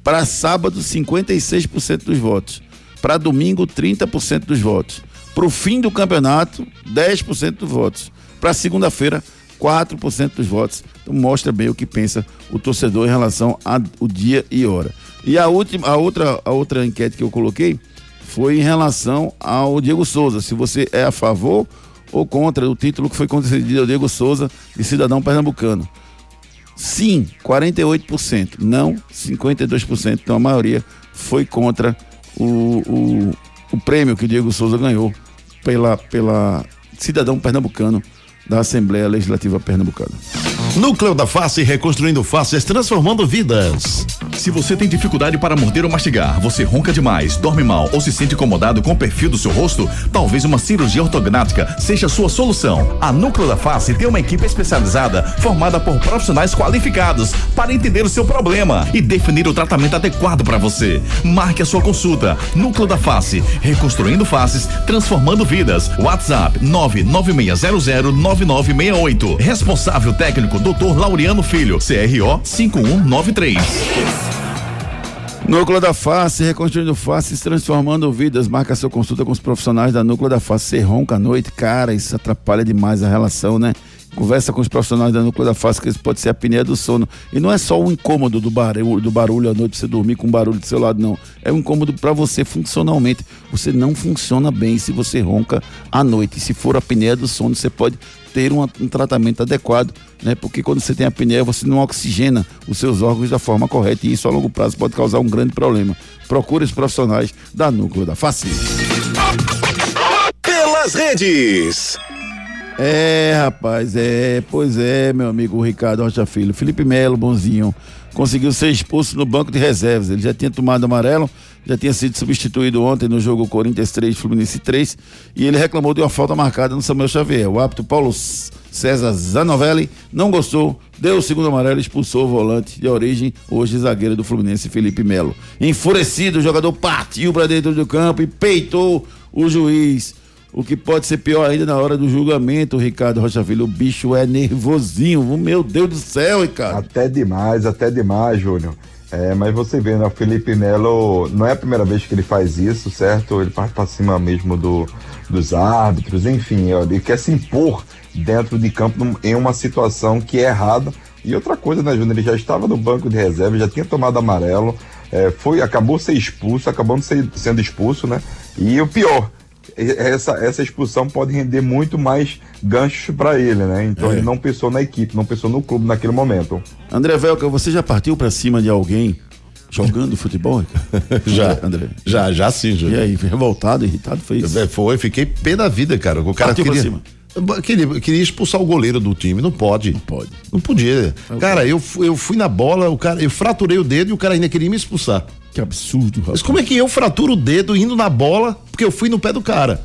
Para sábado, 56% dos votos. Para domingo, 30% dos votos. Para o fim do campeonato, 10% dos votos. Para segunda-feira, 4% dos votos. Então mostra bem o que pensa o torcedor em relação ao dia e hora. E a última, a outra, a outra enquete que eu coloquei foi em relação ao Diego Souza. Se você é a favor ou contra o título que foi concedido ao Diego Souza de cidadão pernambucano. Sim, 48%. Não, 52%. Então a maioria foi contra o, o, o prêmio que o Diego Souza ganhou pela, pela cidadão pernambucano da Assembleia Legislativa Pernambucana. Núcleo da Face reconstruindo faces, transformando vidas. Se você tem dificuldade para morder ou mastigar, você ronca demais, dorme mal ou se sente incomodado com o perfil do seu rosto, talvez uma cirurgia ortognática seja a sua solução. A Núcleo da Face tem uma equipe especializada formada por profissionais qualificados para entender o seu problema e definir o tratamento adequado para você. Marque a sua consulta. Núcleo da Face, reconstruindo faces, transformando vidas. WhatsApp 996009968. Responsável técnico Dr. Laureano Filho, CRO 5193. Núcleo da Face, reconstruindo faces, transformando vidas. Marca sua consulta com os profissionais da Núcleo da Face. Você ronca à noite, cara, isso atrapalha demais a relação, né? Conversa com os profissionais da Núcleo da Face, que isso pode ser a apneia do sono. E não é só o incômodo do barulho, do barulho à noite, você dormir com barulho do seu lado, não. É um incômodo para você funcionalmente. Você não funciona bem se você ronca à noite. Se for a apneia do sono, você pode ter um, um tratamento adequado, né? Porque quando você tem apneia, você não oxigena os seus órgãos da forma correta e isso a longo prazo pode causar um grande problema. Procure os profissionais da Núcleo da Face. Pelas redes. É, rapaz, é, pois é, meu amigo Ricardo Rocha Filho. Felipe Melo, bonzinho, conseguiu ser expulso no banco de reservas. Ele já tinha tomado amarelo, já tinha sido substituído ontem no jogo Corinthians 3, Fluminense 3, e ele reclamou de uma falta marcada no Samuel Xavier. O árbitro Paulo César Zanovelli não gostou, deu o segundo amarelo e expulsou o volante de origem, hoje zagueiro do Fluminense, Felipe Melo. Enfurecido, o jogador partiu para dentro do campo e peitou o juiz. O que pode ser pior ainda na hora do julgamento, Ricardo Rocha Filho. O bicho é nervosinho. Meu Deus do céu, Ricardo. Até demais, até demais, Júnior. É, mas você vê, né? O Felipe Melo não é a primeira vez que ele faz isso, certo? Ele parte pra cima mesmo do, dos árbitros, enfim, ele quer se impor dentro de campo em uma situação que é errada. E outra coisa, né, Júnior? Ele já estava no banco de reserva, já tinha tomado amarelo, é, foi, acabou ser expulso, acabando ser- sendo expulso, né? E o pior, essa, essa expulsão pode render muito mais ganchos para ele, né? Então É. ele não pensou na equipe, não pensou no clube naquele momento. André Velca, você já partiu pra cima de alguém jogando futebol? Já, André. Já, já sim, E Júnior. aí, revoltado, irritado, foi isso? É, Foi, fiquei pé da vida, cara. O cara Partiu pra queria, cima. queria, queria expulsar o goleiro do time. Não pode. Não pode. Não podia. Cara, eu, eu fui na bola, o cara, eu fraturei o dedo e o cara ainda queria me expulsar. Que absurdo, rapaz. Mas como é que eu fraturo o dedo indo na bola porque eu fui no pé do cara?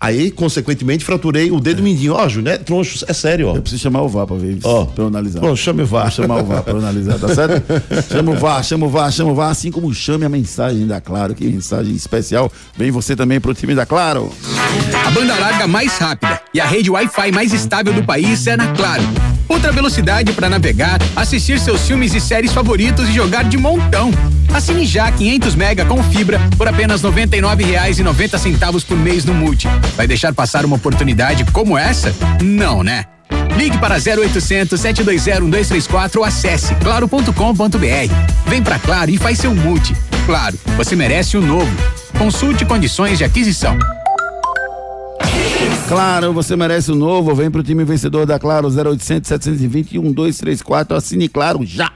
Aí, consequentemente, fraturei o dedo mindinho. Ó, Júnior, é troncho, é sério, ó. Eu preciso chamar o VAR pra ver isso, Ó. pra eu analisar. Bom, chame o VAR. Vou chamar o VAR pra eu analisar, tá certo? chama o VAR, chama o VAR, chama o VAR, assim como chame a mensagem da Claro, que mensagem especial. Vem você também pro time da Claro. A banda larga mais rápida e a rede Wi-Fi mais estável do país é na Claro. Ultra velocidade para navegar, assistir seus filmes e séries favoritos e jogar de montão. Assine já 500 mega com fibra por apenas R$ 99,90 por mês no Multi. Vai deixar passar uma oportunidade como essa? Não, né? Ligue para 0800 720 1234 ou acesse claro.com.br. Vem pra Claro e faz seu multi. Claro, você merece o novo. Consulte condições de aquisição. Claro, você merece o novo. Vem pro time vencedor da Claro, 0800 720 1234. Assine Claro já.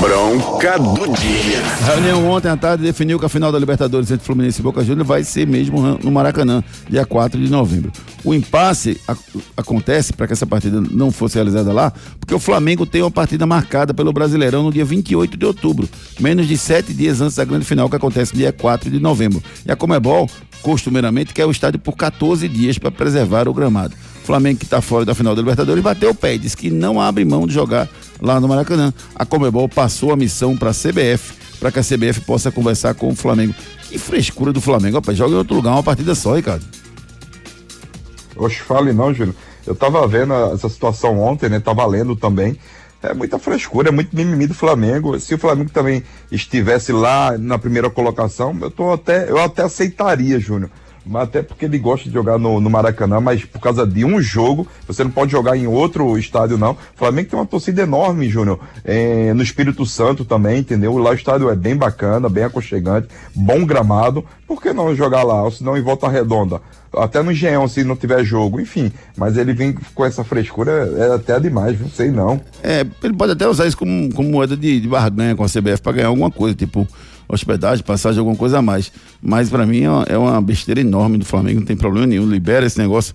Bronca do dia. A reunião ontem à tarde definiu que a final da Libertadores entre Fluminense e Boca Juniors vai ser mesmo no Maracanã, dia 4 de novembro. O impasse ac- acontece para que essa partida não fosse realizada lá, porque o Flamengo tem uma partida marcada pelo Brasileirão no dia 28 de outubro, menos de sete dias antes da grande final que acontece no dia 4 de novembro. E a Comebol, costumeiramente, quer o estádio por 14 dias para preservar o gramado. Flamengo que tá fora da final da Libertadores bateu o pé e disse que não abre mão de jogar lá no Maracanã. A Comebol passou a missão para a CBF, para que a CBF possa conversar com o Flamengo. Que frescura do Flamengo, rapaz, joga em outro lugar uma partida só, Ricardo. Oxe, fale não, Júlio. Eu tava vendo essa situação ontem, né? Tava lendo também. É muita frescura, é muito mimimi do Flamengo. Se o Flamengo também estivesse lá na primeira colocação, eu tô até, eu até aceitaria, Júnior. Até porque ele gosta de jogar no, no, Maracanã, mas por causa de um jogo, você não pode jogar em outro estádio, não. O Flamengo tem uma torcida enorme, Júnior, é, no Espírito Santo também, entendeu? Lá o estádio é bem bacana, bem aconchegante, bom gramado. Por que não jogar lá? Ou se não em volta redonda? Até no Engenhão, se não tiver jogo, enfim. Mas ele vem com essa frescura, é até demais, não sei não. É, ele pode até usar isso como, como moeda de, de barganha com a CBF para ganhar alguma coisa, tipo hospedagem, passagem, alguma coisa a mais. Mas para mim é uma besteira enorme do Flamengo, não tem problema nenhum. Libera esse negócio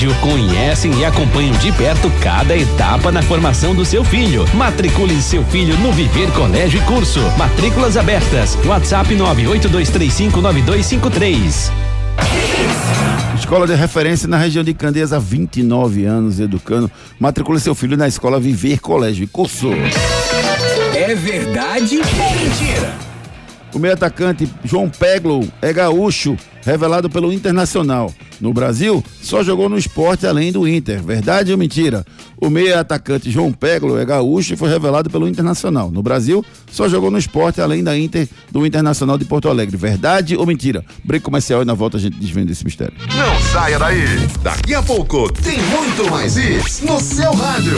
colégio conhecem e acompanham de perto cada etapa na formação do seu filho. Matricule seu filho no Viver Colégio e Curso. Matrículas abertas. WhatsApp 982359253. Escola de referência na região de Candeias há 29 anos, educando. Matricule seu filho na escola Viver Colégio e Curso. É verdade ou mentira? O meio atacante João Peglo é gaúcho, revelado pelo Internacional. No Brasil, só jogou no esporte além do Inter. Verdade ou mentira? O meio atacante João Peglo é gaúcho e foi revelado pelo Internacional. No Brasil, só jogou no esporte além da Inter do Internacional de Porto Alegre. Verdade ou mentira? Break comercial e na volta a gente desvenda esse mistério. Não saia daí. Daqui a pouco tem muito mais isso no seu rádio.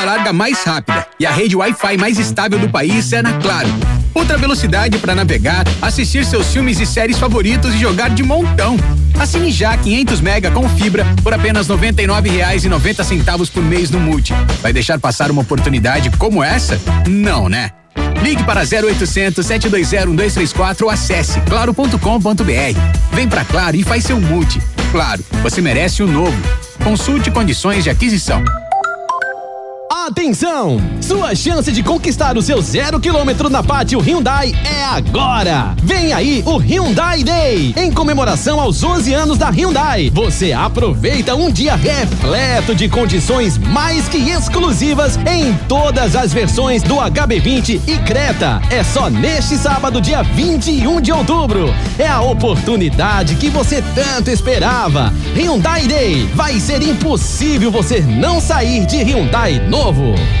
larga mais rápida e a rede Wi-Fi mais estável do país é na Claro. Outra velocidade para navegar, assistir seus filmes e séries favoritos e jogar de montão. Assine já 500 mega com fibra por apenas R$ 99,90 por mês no Multi. Vai deixar passar uma oportunidade como essa? Não, né? Ligue para 0800 720 1234 ou acesse claro.com.br. Vem pra Claro e faz seu multi. Claro, você merece o um novo. Consulte condições de aquisição. Atenção! Sua chance de conquistar o seu zero quilômetro na Pátio Hyundai é agora! Vem aí o Hyundai Day! Em comemoração aos 11 anos da Hyundai, você aproveita um dia repleto de condições mais que exclusivas em todas as versões do HB20 e Creta. É só neste sábado, dia 21 de outubro. É a oportunidade que você tanto esperava. Hyundai Day! Vai ser impossível você não sair de Hyundai novo novo.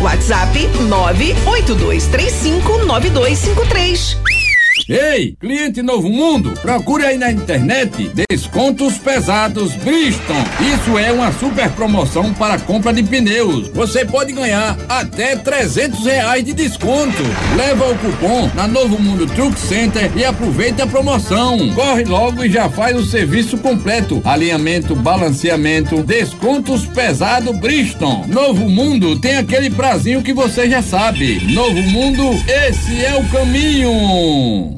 WhatsApp 982359253. Ei, cliente Novo Mundo, procure aí na internet descontos pesados Bridgestone. Isso é uma super promoção para compra de pneus. Você pode ganhar até 300 reais de desconto. Leva o cupom na Novo Mundo Truck Center e aproveite a promoção. Corre logo e já faz o serviço completo: alinhamento, balanceamento, descontos pesado Bridgestone. Novo Mundo tem aquele prazinho que você já sabe. Novo Mundo, esse é o caminho.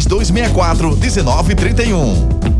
3264 1931.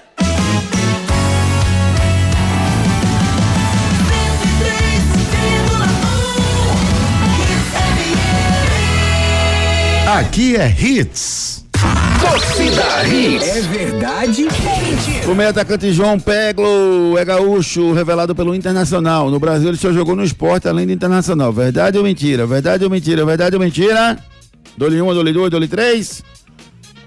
Aqui é Hits. Torcida Hits. É verdade ou mentira? O meio atacante João Peglo é gaúcho, revelado pelo Internacional. No Brasil ele só jogou no esporte além do Internacional. Verdade ou mentira? Verdade ou mentira? Verdade ou mentira? Dole 1, dole 2, dole 3?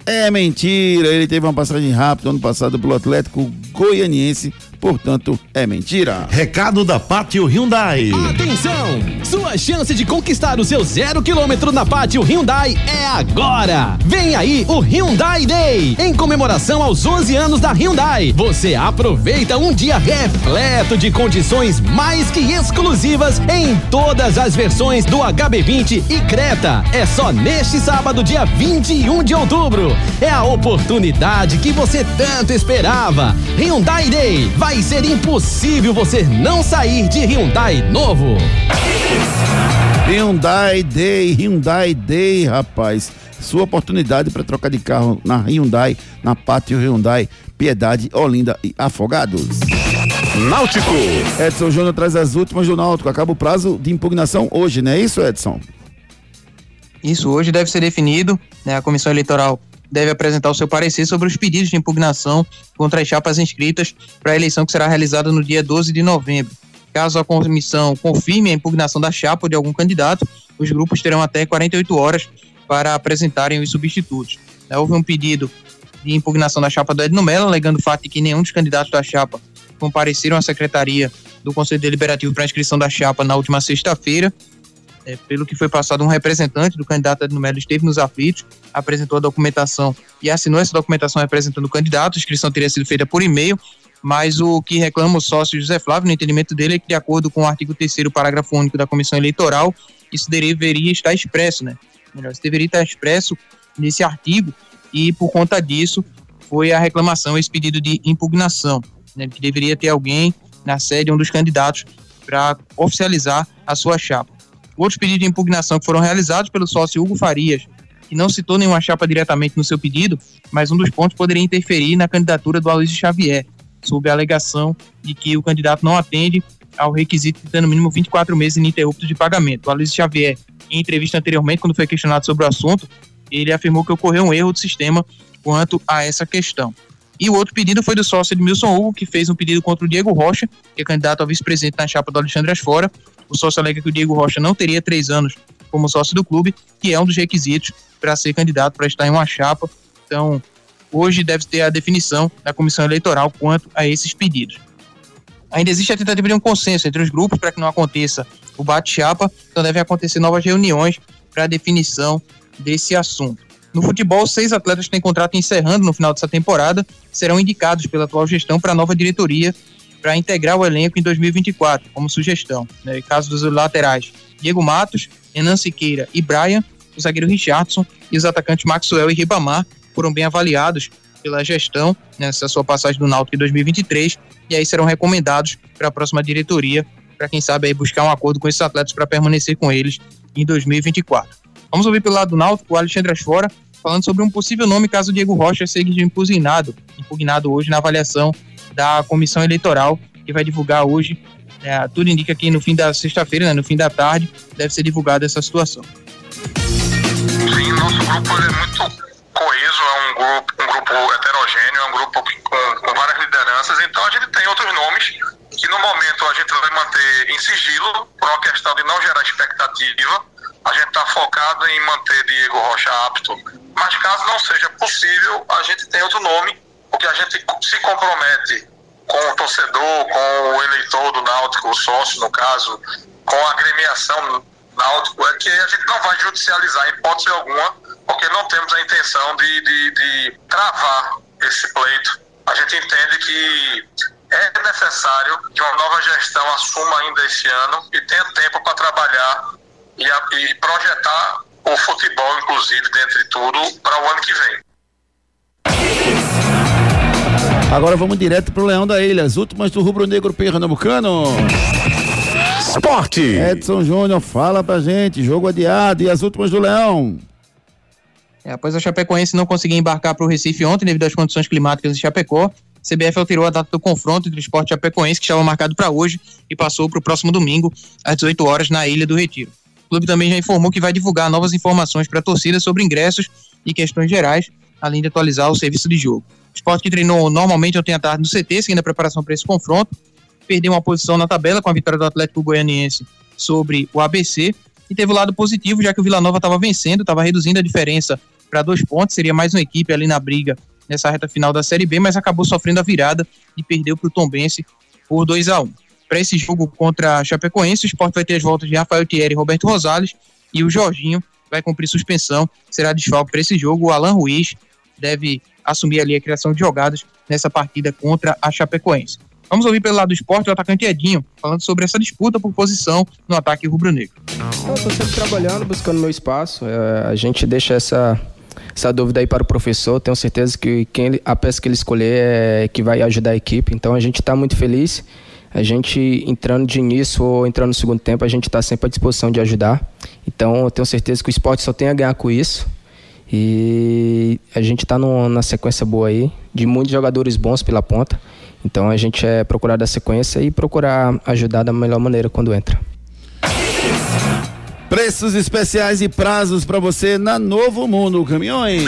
É mentira, ele teve uma passagem rápida ano passado pelo Atlético Goianiense, portanto é mentira. Recado da Pátio Hyundai. Atenção! Sua chance de conquistar o seu zero quilômetro na Pátio Hyundai é agora! Vem aí o Hyundai Day! Em comemoração aos 11 anos da Hyundai, você aproveita um dia repleto de condições mais que exclusivas em todas as versões do HB20 e Creta. É só neste sábado, dia 21 de outubro. É a oportunidade que você tanto esperava. Hyundai Day vai ser impossível você não sair de Hyundai novo. Hyundai Day, Hyundai Day, rapaz. Sua oportunidade para trocar de carro na Hyundai, na Pátio Hyundai, Piedade, Olinda e Afogados. Náutico. Edson Júnior traz as últimas do Náutico. Acaba o prazo de impugnação hoje, não é isso, Edson? Isso hoje deve ser definido, né? A comissão eleitoral deve apresentar o seu parecer sobre os pedidos de impugnação contra as chapas inscritas para a eleição que será realizada no dia 12 de novembro. Caso a comissão confirme a impugnação da chapa de algum candidato, os grupos terão até 48 horas para apresentarem os substitutos. Houve um pedido de impugnação da chapa do Edno Mello, alegando o fato de que nenhum dos candidatos da chapa compareceram à secretaria do Conselho Deliberativo para a inscrição da chapa na última sexta-feira. É, pelo que foi passado, um representante do candidato Edno Mello esteve nos aflitos, apresentou a documentação e assinou essa documentação representando o candidato. A inscrição teria sido feita por e-mail, mas o que reclama o sócio José Flávio, no entendimento dele, é que, de acordo com o artigo 3, parágrafo único da Comissão Eleitoral, isso deveria estar expresso, né? Melhor, isso deveria estar expresso nesse artigo, e por conta disso foi a reclamação, esse pedido de impugnação, né? Que deveria ter alguém na sede, um dos candidatos, para oficializar a sua chapa. Outros pedidos de impugnação que foram realizados pelo sócio Hugo Farias, que não citou nenhuma chapa diretamente no seu pedido, mas um dos pontos poderia interferir na candidatura do Aloysio Xavier, sob a alegação de que o candidato não atende ao requisito de ter no mínimo 24 meses ininterruptos de pagamento. O Aloysio Xavier, em entrevista anteriormente, quando foi questionado sobre o assunto, ele afirmou que ocorreu um erro do sistema quanto a essa questão. E o outro pedido foi do sócio Edmilson Hugo, que fez um pedido contra o Diego Rocha, que é candidato a vice-presidente na chapa do Alexandre Asfora. O sócio alega que o Diego Rocha não teria três anos como sócio do clube, que é um dos requisitos para ser candidato para estar em uma chapa. Então, hoje deve ter a definição da comissão eleitoral quanto a esses pedidos. Ainda existe a tentativa de um consenso entre os grupos para que não aconteça o bate-chapa, então devem acontecer novas reuniões para a definição desse assunto. No futebol, seis atletas que têm contrato encerrando no final dessa temporada serão indicados pela atual gestão para a nova diretoria para integrar o elenco em 2024, como sugestão. Né? Caso dos laterais, Diego Matos, Renan Siqueira e Brian, o zagueiro Richardson e os atacantes Maxwell e Ribamar foram bem avaliados pela gestão nessa sua passagem do Náutico em 2023 e aí serão recomendados para a próxima diretoria para quem sabe aí buscar um acordo com esses atletas para permanecer com eles em 2024. Vamos ouvir pelo lado do Náutico o Alexandre Asfora falando sobre um possível nome caso Diego Rocha seja impugnado, impugnado hoje na avaliação da comissão eleitoral que vai divulgar hoje. É, tudo indica que no fim da sexta-feira, né, no fim da tarde, deve ser divulgada essa situação. Sim, nosso grupo é muito coeso, é um grupo, um grupo heterogêneo, é um grupo com, com várias lideranças, então a gente tem outros nomes que no momento a gente vai manter em sigilo por uma questão de não gerar expectativa. A gente está focado em manter Diego Rocha apto, mas caso não seja possível, a gente tem outro nome, porque a gente se compromete com o torcedor, com o eleitor do Náutico, o sócio no caso, com a agremiação Náutico, é que a gente não vai judicializar em hipótese alguma, porque não temos a intenção de, de, de travar esse pleito. A gente entende que é necessário que uma nova gestão assuma ainda esse ano e tenha tempo para trabalhar e, a, e projetar o futebol, inclusive, dentre tudo, para o ano que vem. Agora vamos direto pro Leão da Ilha, as últimas do Rubro Negro Pernambucano. Esporte. Edson Júnior, fala pra gente, jogo adiado e as últimas do Leão. É, após a Chapecoense não conseguir embarcar para o Recife ontem devido às condições climáticas de Chapecó, CBF alterou a data do confronto entre o esporte Chapecoense, que estava marcado para hoje, e passou para o próximo domingo, às 18 horas, na Ilha do Retiro. O clube também já informou que vai divulgar novas informações para a torcida sobre ingressos e questões gerais, além de atualizar o serviço de jogo. O esporte que treinou normalmente ontem à tarde no CT, seguindo a preparação para esse confronto, perdeu uma posição na tabela com a vitória do Atlético Goianiense sobre o ABC e teve o lado positivo, já que o Vila Nova estava vencendo, estava reduzindo a diferença para dois pontos, seria mais uma equipe ali na briga nessa reta final da Série B, mas acabou sofrendo a virada e perdeu para o Tombense por 2 a 1 Para esse jogo contra a Chapecoense, o Sport vai ter as voltas de Rafael Thierry Roberto Rosales, e o Jorginho vai cumprir suspensão, será desfalque para esse jogo. O Alan Ruiz deve assumir ali a criação de jogadas nessa partida contra a Chapecoense. Vamos ouvir pelo lado do esporte o atacante Edinho, falando sobre essa disputa por posição no ataque rubro-negro. Estou sempre trabalhando, buscando meu espaço. É, a gente deixa essa, essa dúvida aí para o professor. Tenho certeza que quem, a peça que ele escolher é que vai ajudar a equipe. Então a gente está muito feliz. A gente entrando de início ou entrando no segundo tempo, a gente está sempre à disposição de ajudar. Então eu tenho certeza que o esporte só tem a ganhar com isso. E a gente está na sequência boa aí, de muitos jogadores bons pela ponta. Então a gente é procurar dar sequência e procurar ajudar da melhor maneira quando entra. Preços especiais e prazos para você na Novo Mundo Caminhões.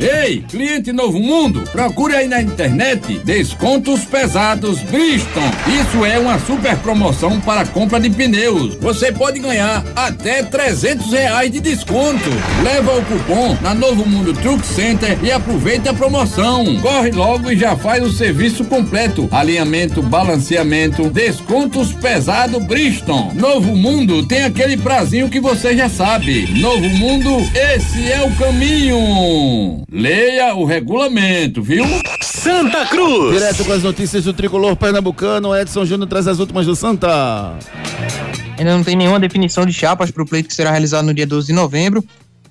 Ei, cliente Novo Mundo, procure aí na internet descontos pesados Bridgestone. Isso é uma super promoção para compra de pneus. Você pode ganhar até 300 reais de desconto. Leva o cupom na Novo Mundo Truck Center e aproveite a promoção. Corre logo e já faz o serviço completo: alinhamento, balanceamento, descontos pesado Bridgestone. Novo Mundo tem aquele prazinho que você já sabe. Novo Mundo, esse é o caminho. Leia o regulamento, viu? Santa Cruz. Direto com as notícias do tricolor pernambucano, Edson Júnior traz as últimas do Santa. Ainda não tem nenhuma definição de chapas para o pleito que será realizado no dia 12 de novembro.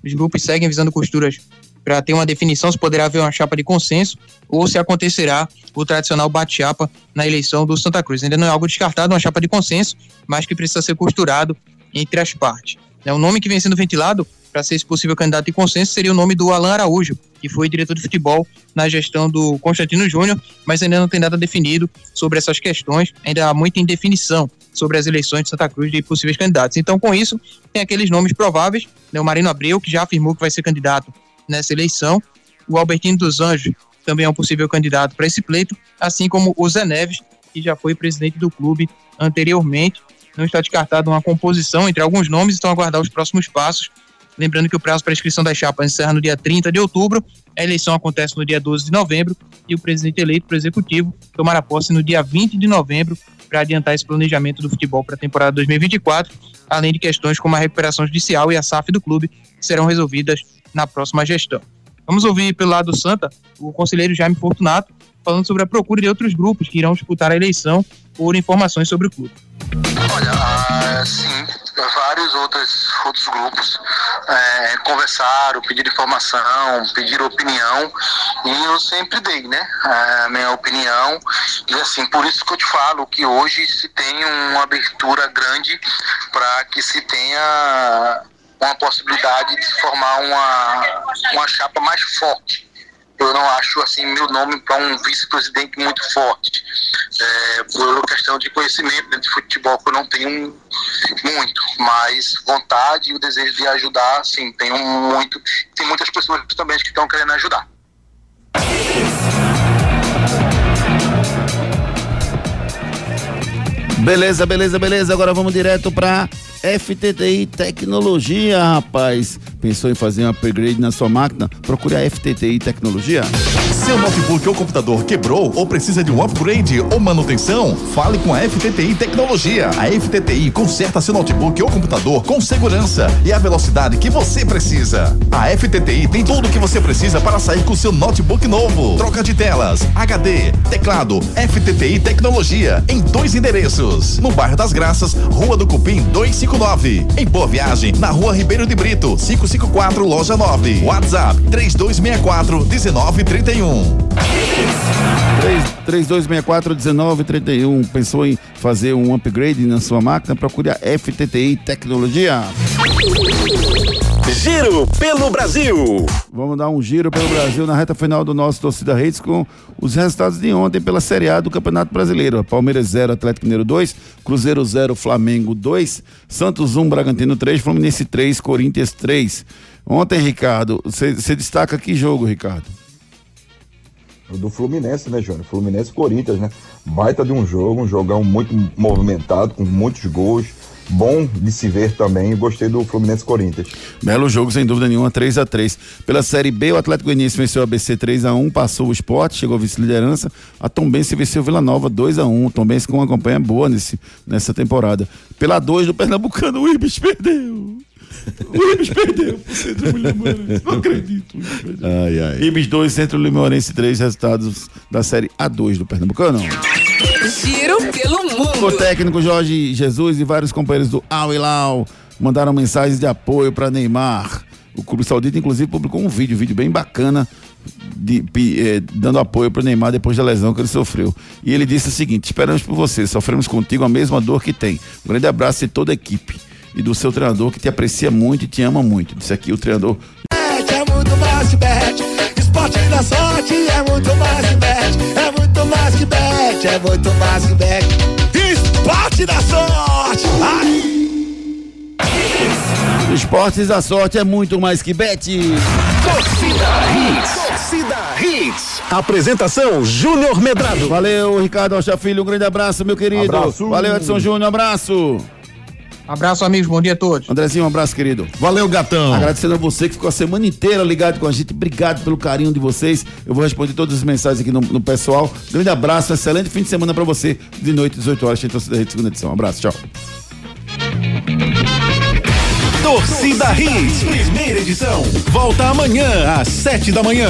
Os grupos seguem visando costuras para ter uma definição se poderá haver uma chapa de consenso ou se acontecerá o tradicional bate-chapa na eleição do Santa Cruz. Ainda não é algo descartado, uma chapa de consenso, mas que precisa ser costurado entre as partes. É, o nome que vem sendo ventilado para ser esse possível candidato de consenso seria o nome do Alan Araújo, que foi diretor de futebol na gestão do Constantino Júnior, mas ainda não tem nada definido sobre essas questões, ainda há muita indefinição sobre as eleições de Santa Cruz de possíveis candidatos. Então, com isso, tem aqueles nomes prováveis, né, o Marino Abreu, que já afirmou que vai ser candidato nessa eleição, o Albertino dos Anjos também é um possível candidato para esse pleito, assim como o Zé Neves, que já foi presidente do clube anteriormente. Não está descartada uma composição entre alguns nomes, então aguardar os próximos passos. Lembrando que o prazo para inscrição das chapas encerra no dia 30 de outubro, a eleição acontece no dia 12 de novembro e o presidente eleito para o executivo tomará posse no dia 20 de novembro para adiantar esse planejamento do futebol para a temporada 2024, além de questões como a recuperação judicial e a SAF do clube, que serão resolvidas na próxima gestão. Vamos ouvir pelo lado do Santa o conselheiro Jaime Fortunato falando sobre a procura de outros grupos que irão disputar a eleição por informações sobre o clube. Olha, ah, sim, vários outros, outros grupos é, conversaram, pediram informação, pediram opinião e eu sempre dei, né, a minha opinião e assim, por isso que eu te falo que hoje se tem uma abertura grande para que se tenha uma possibilidade de formar uma, uma chapa mais forte eu não acho assim meu nome para um vice-presidente muito forte é, por questão de conhecimento dentro de futebol que eu não tenho muito mas vontade e o desejo de ajudar sim tenho muito tem muitas pessoas também que estão querendo ajudar Beleza, beleza, beleza. Agora vamos direto para FTTI Tecnologia, rapaz. Pensou em fazer um upgrade na sua máquina? Procure a FTTI Tecnologia. Seu notebook ou computador quebrou ou precisa de um upgrade ou manutenção? Fale com a FTTI Tecnologia. A FTTI conserta seu notebook ou computador com segurança e a velocidade que você precisa. A FTTI tem tudo o que você precisa para sair com seu notebook novo. Troca de telas, HD, teclado, FTTI Tecnologia em dois endereços. No bairro das Graças, Rua do Cupim 259. Em Boa Viagem, na Rua Ribeiro de Brito, 554 Loja 9. WhatsApp 3264 1931. 3264 1931. Pensou em fazer um upgrade na sua máquina? Procure a FTTI Tecnologia. Giro pelo Brasil. Vamos dar um giro pelo Brasil na reta final do nosso Torcida Redes com os resultados de ontem pela Série A do Campeonato Brasileiro. Palmeiras 0, Atlético Mineiro 2, Cruzeiro 0, Flamengo 2, Santos 1, Bragantino 3, Fluminense 3, Corinthians 3. Ontem, Ricardo, você destaca que jogo, Ricardo? do Fluminense, né, Júnior? Fluminense e Corinthians, né? Baita de um jogo, um jogão muito movimentado, com muitos gols. Bom de se ver também, gostei do Fluminense Corinthians. Belo jogo, sem dúvida nenhuma, 3 a 3 Pela Série B, o Atlético Goianiense venceu a ABC 3 a 1 passou o esporte, chegou vice-liderança. A Tombense venceu o Vila Nova 2 a 1 Tombense com uma campanha boa nesse, nessa temporada. Pela 2 do Pernambucano, o Ibis perdeu. O Ibis perdeu pro Centro Limorense. Não acredito. Ai, ai. Ibis 2, Centro Limorense 3, resultados da Série A2 do Pernambucano. Giro pelo mundo. O técnico Jorge Jesus e vários companheiros do Al Hilal mandaram mensagens de apoio para Neymar. O Clube Saudita, inclusive, publicou um vídeo, um vídeo bem bacana, de, eh, dando apoio para Neymar depois da lesão que ele sofreu. E ele disse o seguinte: Esperamos por você, sofremos contigo a mesma dor que tem. Um grande abraço de toda a equipe e do seu treinador que te aprecia muito e te ama muito. Disse aqui o treinador. É muito mais que bet. Esporte da sorte é muito mais que bet. É muito mais que bet. É muito mais que bet. Esporte da sorte. Ai. Esportes da sorte é muito mais que bet. Torcida Hits. Torcida Hits. Apresentação Júnior Medrado. Valeu, Ricardo Rocha Filho. Um grande abraço, meu querido. Abraço. Valeu, Edson Júnior. Abraço. Abraço, amigos. Bom dia a todos. Andrezinho, um abraço, querido. Valeu, gatão. Agradecendo a você que ficou a semana inteira ligado com a gente. Obrigado pelo carinho de vocês. Eu vou responder todas as mensagens aqui no, no pessoal. Grande abraço, um excelente fim de semana pra você. De noite, 18 horas, tem torcida rede segunda edição. Um abraço, tchau. Torcida Hits, primeira edição. Volta amanhã às sete da manhã.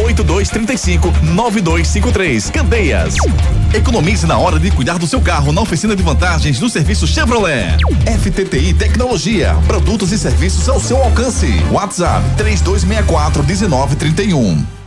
98235 9253. Candeias. Economize na hora de cuidar do seu carro na oficina de vantagens do serviço Chevrolet. FTTI Tecnologia, produtos e serviços ao seu alcance. WhatsApp 3264 1931.